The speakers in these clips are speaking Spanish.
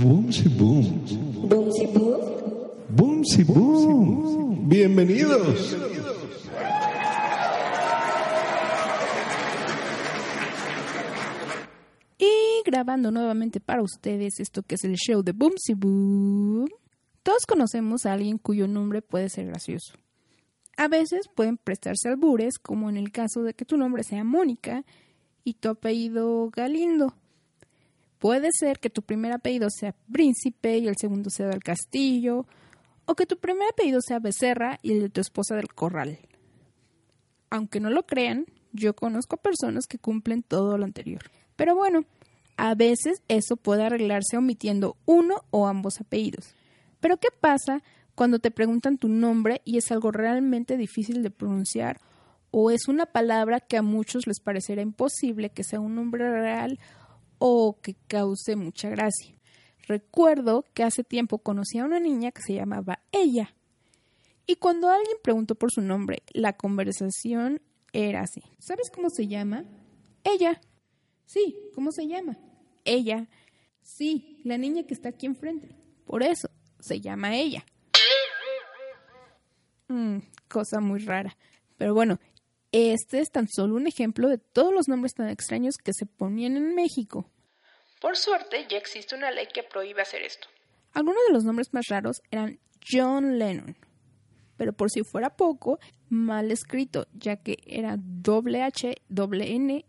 Boomsy boom. Boomsy boom. Boomsy boom. Bienvenidos. Y grabando nuevamente para ustedes esto que es el show de Boomsy Boom. Todos conocemos a alguien cuyo nombre puede ser gracioso. A veces pueden prestarse albures, como en el caso de que tu nombre sea Mónica y tu apellido Galindo. Puede ser que tu primer apellido sea Príncipe y el segundo sea del Castillo, o que tu primer apellido sea Becerra y el de tu esposa del Corral. Aunque no lo crean, yo conozco personas que cumplen todo lo anterior. Pero bueno, a veces eso puede arreglarse omitiendo uno o ambos apellidos. Pero ¿qué pasa cuando te preguntan tu nombre y es algo realmente difícil de pronunciar o es una palabra que a muchos les parecerá imposible que sea un nombre real o que cause mucha gracia? Recuerdo que hace tiempo conocí a una niña que se llamaba ella. Y cuando alguien preguntó por su nombre, la conversación era así. ¿Sabes cómo se llama? Ella. Sí, ¿cómo se llama? Ella. Sí, la niña que está aquí enfrente. Por eso, se llama ella. Mm, cosa muy rara. Pero bueno, este es tan solo un ejemplo de todos los nombres tan extraños que se ponían en México. Por suerte, ya existe una ley que prohíbe hacer esto. Algunos de los nombres más raros eran John Lennon, pero por si fuera poco, mal escrito, ya que era doble H, doble N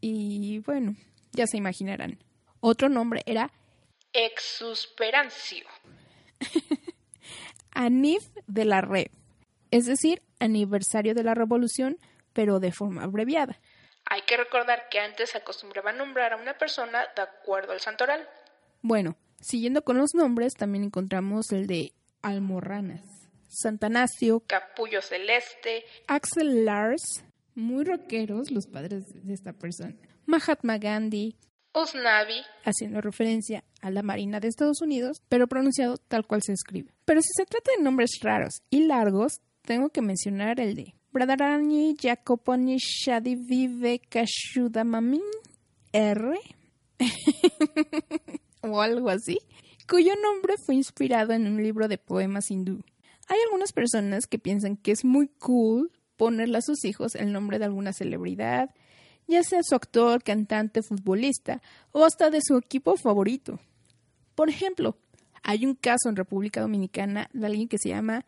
y bueno, ya se imaginarán. Otro nombre era Exusperancio. Anif de la Red, es decir, aniversario de la revolución, pero de forma abreviada. Hay que recordar que antes se acostumbraba a nombrar a una persona de acuerdo al santoral. Bueno, siguiendo con los nombres, también encontramos el de Almorranas, Santanacio, Capullo Celeste, Axel Lars, muy rockeros los padres de esta persona, Mahatma Gandhi, Usnavi, haciendo referencia a la Marina de Estados Unidos, pero pronunciado tal cual se escribe. Pero si se trata de nombres raros y largos, tengo que mencionar el de Bradarani Jacoponi Shadi Vive R o algo así, cuyo nombre fue inspirado en un libro de poemas hindú. Hay algunas personas que piensan que es muy cool ponerle a sus hijos el nombre de alguna celebridad, ya sea su actor, cantante, futbolista o hasta de su equipo favorito. Por ejemplo, hay un caso en República Dominicana de alguien que se llama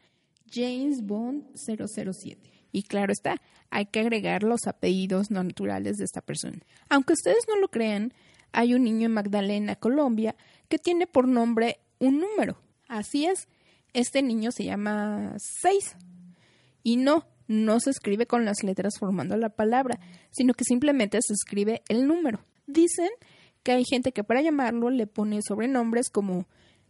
James Bond 007. Y claro está, hay que agregar los apellidos no naturales de esta persona. Aunque ustedes no lo crean, hay un niño en Magdalena, Colombia, que tiene por nombre un número. Así es, este niño se llama 6. Y no, no se escribe con las letras formando la palabra, sino que simplemente se escribe el número. Dicen que hay gente que para llamarlo le pone sobrenombres como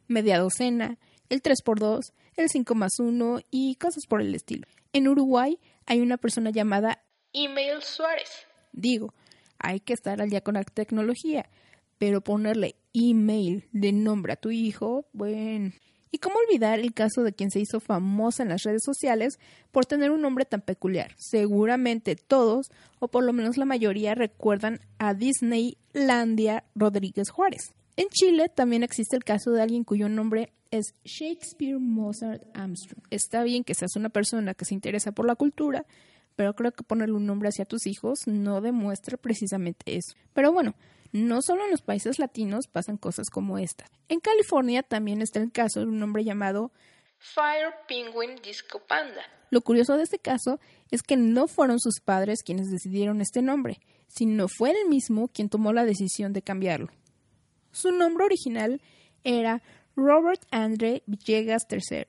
media docena, el 3x2, el 5 más 1 y cosas por el estilo. En Uruguay hay una persona llamada Email Suárez. Digo, hay que estar al día con la tecnología, pero ponerle email de nombre a tu hijo, bueno. ¿Y cómo olvidar el caso de quien se hizo famosa en las redes sociales por tener un nombre tan peculiar? Seguramente todos, o por lo menos la mayoría, recuerdan a Disneylandia Rodríguez Juárez. En Chile también existe el caso de alguien cuyo nombre es Shakespeare Mozart Armstrong. Está bien que seas una persona que se interesa por la cultura, pero creo que ponerle un nombre hacia tus hijos no demuestra precisamente eso. Pero bueno, no solo en los países latinos pasan cosas como esta. En California también está el caso de un hombre llamado Fire Penguin Disco Panda. Lo curioso de este caso es que no fueron sus padres quienes decidieron este nombre, sino fue él mismo quien tomó la decisión de cambiarlo. Su nombre original era Robert Andre Villegas III.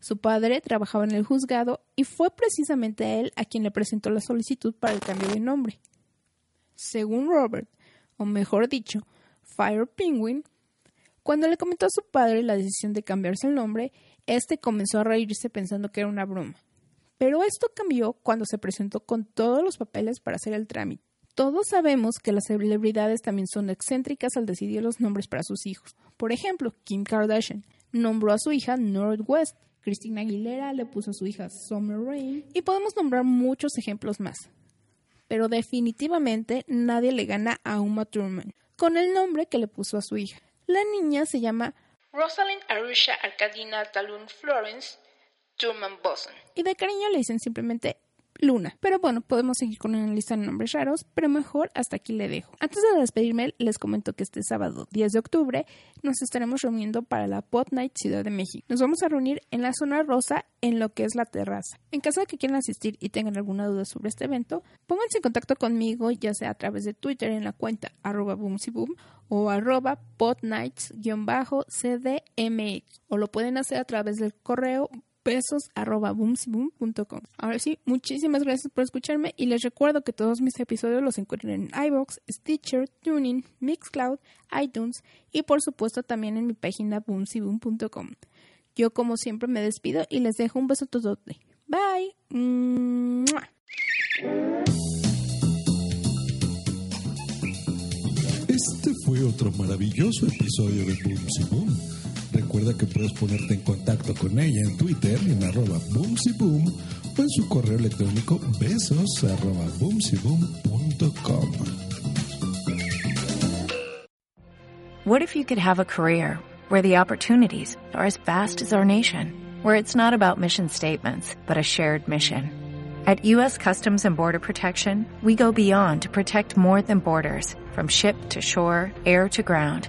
Su padre trabajaba en el juzgado y fue precisamente él a quien le presentó la solicitud para el cambio de nombre. Según Robert, o mejor dicho, Fire Penguin, cuando le comentó a su padre la decisión de cambiarse el nombre, este comenzó a reírse pensando que era una broma. Pero esto cambió cuando se presentó con todos los papeles para hacer el trámite. Todos sabemos que las celebridades también son excéntricas al decidir los nombres para sus hijos. Por ejemplo, Kim Kardashian nombró a su hija Northwest, Christina Aguilera le puso a su hija Summer Rain y podemos nombrar muchos ejemplos más. Pero definitivamente nadie le gana a Uma Thurman con el nombre que le puso a su hija. La niña se llama Rosalind Arusha Arcadina Talun Florence Thurman Boson. Y de cariño le dicen simplemente Luna. Pero bueno, podemos seguir con una lista de nombres raros, pero mejor hasta aquí le dejo. Antes de despedirme, les comento que este sábado 10 de octubre nos estaremos reuniendo para la Pot Night Ciudad de México. Nos vamos a reunir en la zona rosa en lo que es la terraza. En caso de que quieran asistir y tengan alguna duda sobre este evento, pónganse en contacto conmigo ya sea a través de Twitter en la cuenta arroba boomsyboom o arroba potnights-cdmx o lo pueden hacer a través del correo besos arroba boomsyboom.com. Ahora sí, muchísimas gracias por escucharme y les recuerdo que todos mis episodios los encuentran en iBox, Stitcher, Tuning, Mixcloud, iTunes y por supuesto también en mi página boomsyboom.com. Yo como siempre me despido y les dejo un beso todote. Bye. Este fue otro maravilloso episodio de Boomsy Boom. Recuerda que puedes ponerte en contacto con ella en Twitter en arroba o en su correo electrónico besos arroba boomsyboom.com. What if you could have a career where the opportunities are as vast as our nation, where it's not about mission statements, but a shared mission? At U.S. Customs and Border Protection, we go beyond to protect more than borders, from ship to shore, air to ground,